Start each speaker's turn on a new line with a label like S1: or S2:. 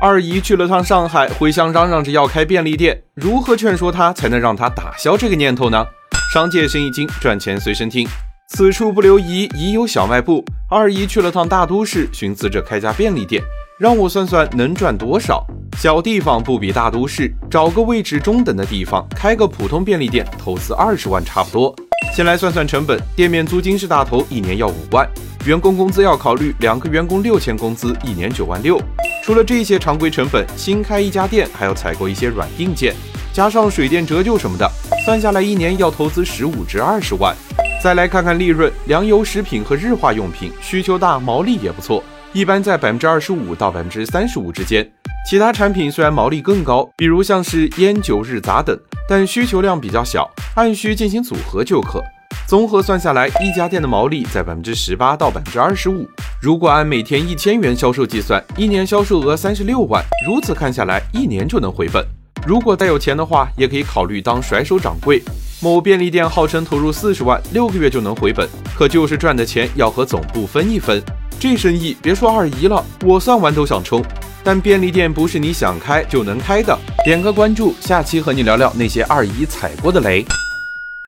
S1: 二姨去了趟上海，回乡嚷嚷着要开便利店，如何劝说她才能让她打消这个念头呢？商界生意经，赚钱随身听。此处不留姨，姨有小卖部。二姨去了趟大都市，寻思着开家便利店，让我算算能赚多少。小地方不比大都市，找个位置中等的地方开个普通便利店，投资二十万差不多。先来算算成本，店面租金是大头，一年要五万；员工工资要考虑，两个员工六千工资，一年九万六。除了这些常规成本，新开一家店还要采购一些软硬件，加上水电折旧什么的，算下来一年要投资十五至二十万。再来看看利润，粮油食品和日化用品需求大，毛利也不错，一般在百分之二十五到百分之三十五之间。其他产品虽然毛利更高，比如像是烟酒日杂等，但需求量比较小，按需进行组合就可。综合算下来，一家店的毛利在百分之十八到百分之二十五。如果按每天一千元销售计算，一年销售额三十六万，如此看下来，一年就能回本。如果再有钱的话，也可以考虑当甩手掌柜。某便利店号称投入四十万，六个月就能回本，可就是赚的钱要和总部分一分。这生意别说二姨了，我算完都想冲。但便利店不是你想开就能开的。点个关注，下期和你聊聊那些二姨踩过的雷。